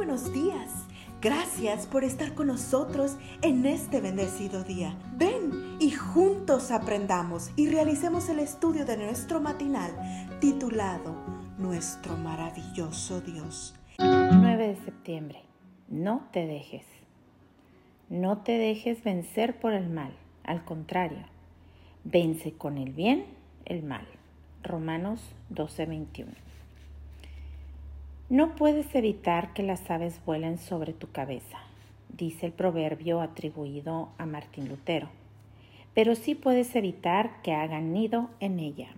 buenos días. Gracias por estar con nosotros en este bendecido día. Ven y juntos aprendamos y realicemos el estudio de nuestro matinal titulado Nuestro maravilloso Dios. 9 de septiembre. No te dejes. No te dejes vencer por el mal. Al contrario, vence con el bien el mal. Romanos 12:21. No puedes evitar que las aves vuelen sobre tu cabeza, dice el proverbio atribuido a Martín Lutero, pero sí puedes evitar que hagan nido en ella.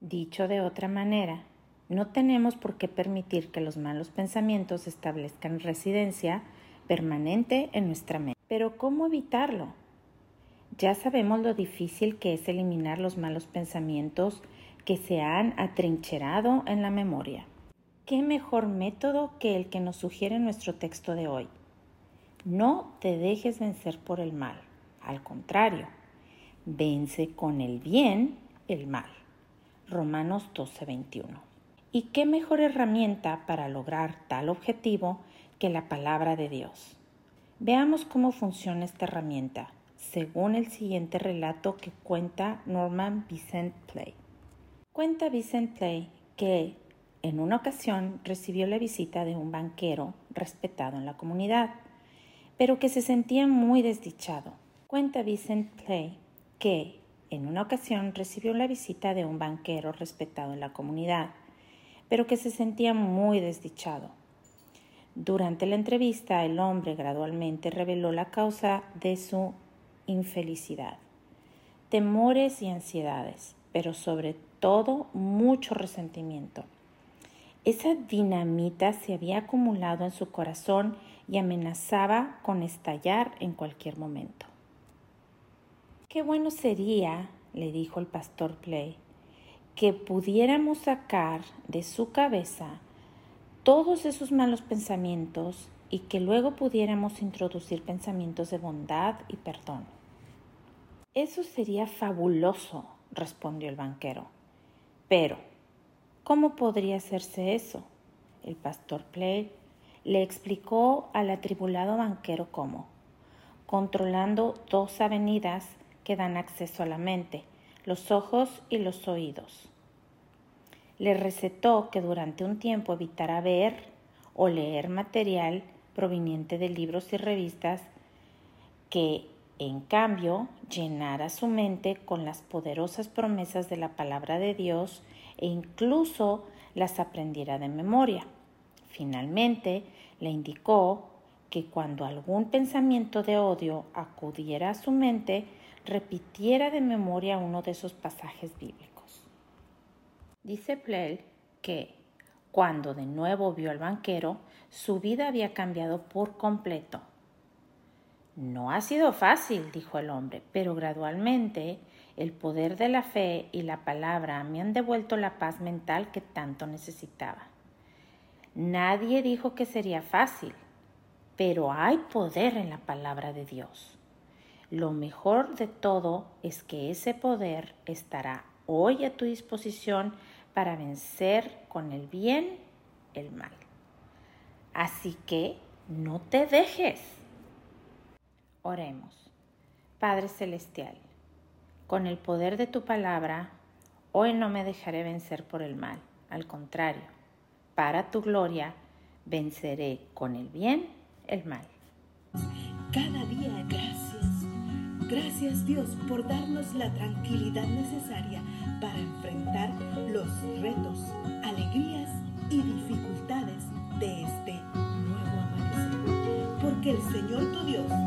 Dicho de otra manera, no tenemos por qué permitir que los malos pensamientos establezcan residencia permanente en nuestra mente. Pero ¿cómo evitarlo? Ya sabemos lo difícil que es eliminar los malos pensamientos que se han atrincherado en la memoria. ¿Qué mejor método que el que nos sugiere nuestro texto de hoy? No te dejes vencer por el mal, al contrario, vence con el bien el mal. Romanos 12:21. ¿Y qué mejor herramienta para lograr tal objetivo que la palabra de Dios? Veamos cómo funciona esta herramienta, según el siguiente relato que cuenta Norman Vincent Play. Cuenta Vincent Play que en una ocasión recibió la visita de un banquero respetado en la comunidad, pero que se sentía muy desdichado. Cuenta Vincent Play que en una ocasión recibió la visita de un banquero respetado en la comunidad, pero que se sentía muy desdichado. Durante la entrevista, el hombre gradualmente reveló la causa de su infelicidad, temores y ansiedades, pero sobre todo mucho resentimiento. Esa dinamita se había acumulado en su corazón y amenazaba con estallar en cualquier momento. Qué bueno sería, le dijo el pastor Play, que pudiéramos sacar de su cabeza todos esos malos pensamientos y que luego pudiéramos introducir pensamientos de bondad y perdón. Eso sería fabuloso, respondió el banquero. Pero, ¿Cómo podría hacerse eso? El pastor Play le explicó al atribulado banquero cómo, controlando dos avenidas que dan acceso a la mente, los ojos y los oídos. Le recetó que durante un tiempo evitara ver o leer material proveniente de libros y revistas que, en cambio, llenara su mente con las poderosas promesas de la palabra de Dios e incluso las aprendiera de memoria. Finalmente, le indicó que cuando algún pensamiento de odio acudiera a su mente, repitiera de memoria uno de esos pasajes bíblicos. Dice Plel que, cuando de nuevo vio al banquero, su vida había cambiado por completo. No ha sido fácil, dijo el hombre, pero gradualmente el poder de la fe y la palabra me han devuelto la paz mental que tanto necesitaba. Nadie dijo que sería fácil, pero hay poder en la palabra de Dios. Lo mejor de todo es que ese poder estará hoy a tu disposición para vencer con el bien el mal. Así que no te dejes. Oremos. Padre Celestial, con el poder de tu palabra, hoy no me dejaré vencer por el mal. Al contrario, para tu gloria, venceré con el bien el mal. Cada día gracias. Gracias Dios por darnos la tranquilidad necesaria para enfrentar los retos, alegrías y dificultades de este nuevo amanecer. Porque el Señor tu Dios